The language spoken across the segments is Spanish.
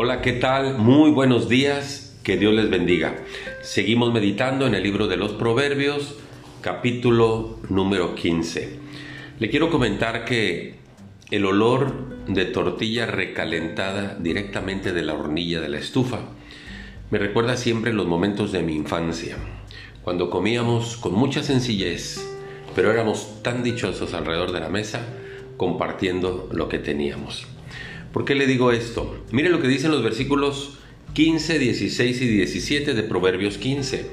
Hola, ¿qué tal? Muy buenos días, que Dios les bendiga. Seguimos meditando en el libro de los Proverbios, capítulo número 15. Le quiero comentar que el olor de tortilla recalentada directamente de la hornilla de la estufa me recuerda siempre los momentos de mi infancia, cuando comíamos con mucha sencillez, pero éramos tan dichosos alrededor de la mesa compartiendo lo que teníamos. ¿Por qué le digo esto? Mire lo que dicen los versículos 15, 16 y 17 de Proverbios 15.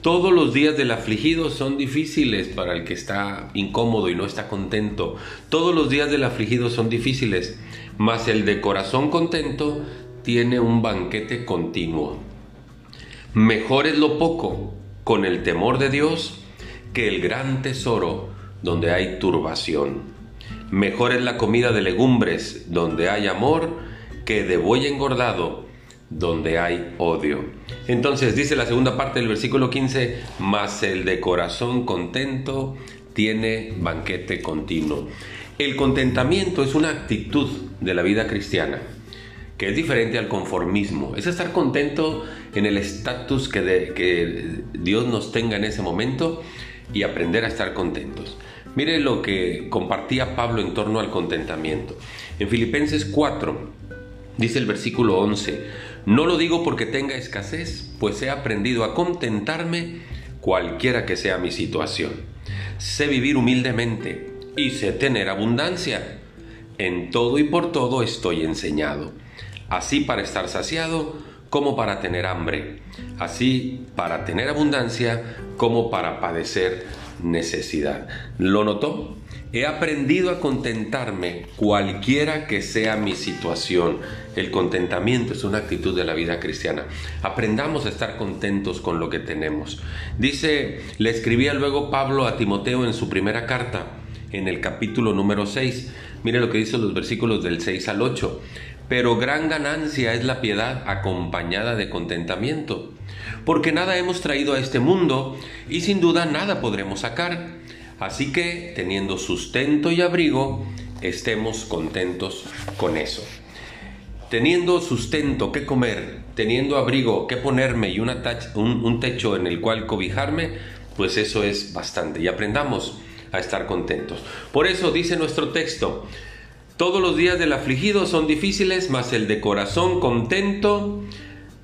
Todos los días del afligido son difíciles para el que está incómodo y no está contento. Todos los días del afligido son difíciles, mas el de corazón contento tiene un banquete continuo. Mejor es lo poco con el temor de Dios que el gran tesoro donde hay turbación. Mejor es la comida de legumbres donde hay amor que de buey engordado donde hay odio. Entonces dice la segunda parte del versículo 15, mas el de corazón contento tiene banquete continuo. El contentamiento es una actitud de la vida cristiana que es diferente al conformismo. Es estar contento en el estatus que, que Dios nos tenga en ese momento y aprender a estar contentos. Mire lo que compartía Pablo en torno al contentamiento. En Filipenses 4 dice el versículo 11, no lo digo porque tenga escasez, pues he aprendido a contentarme cualquiera que sea mi situación. Sé vivir humildemente y sé tener abundancia. En todo y por todo estoy enseñado, así para estar saciado como para tener hambre, así para tener abundancia como para padecer necesidad. ¿Lo notó? He aprendido a contentarme cualquiera que sea mi situación. El contentamiento es una actitud de la vida cristiana. Aprendamos a estar contentos con lo que tenemos. Dice, le escribía luego Pablo a Timoteo en su primera carta, en el capítulo número 6. Mire lo que dice los versículos del 6 al 8. Pero gran ganancia es la piedad acompañada de contentamiento porque nada hemos traído a este mundo y sin duda nada podremos sacar. Así que, teniendo sustento y abrigo, estemos contentos con eso. Teniendo sustento que comer, teniendo abrigo que ponerme y un, un techo en el cual cobijarme, pues eso es bastante. Y aprendamos a estar contentos. Por eso dice nuestro texto, todos los días del afligido son difíciles, mas el de corazón contento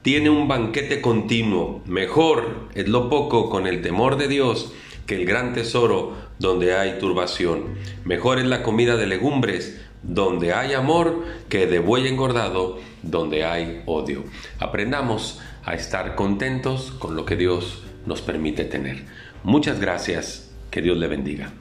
tiene un banquete continuo. Mejor es lo poco con el temor de Dios que el gran tesoro donde hay turbación. Mejor es la comida de legumbres donde hay amor que de buey engordado donde hay odio. Aprendamos a estar contentos con lo que Dios nos permite tener. Muchas gracias. Que Dios le bendiga.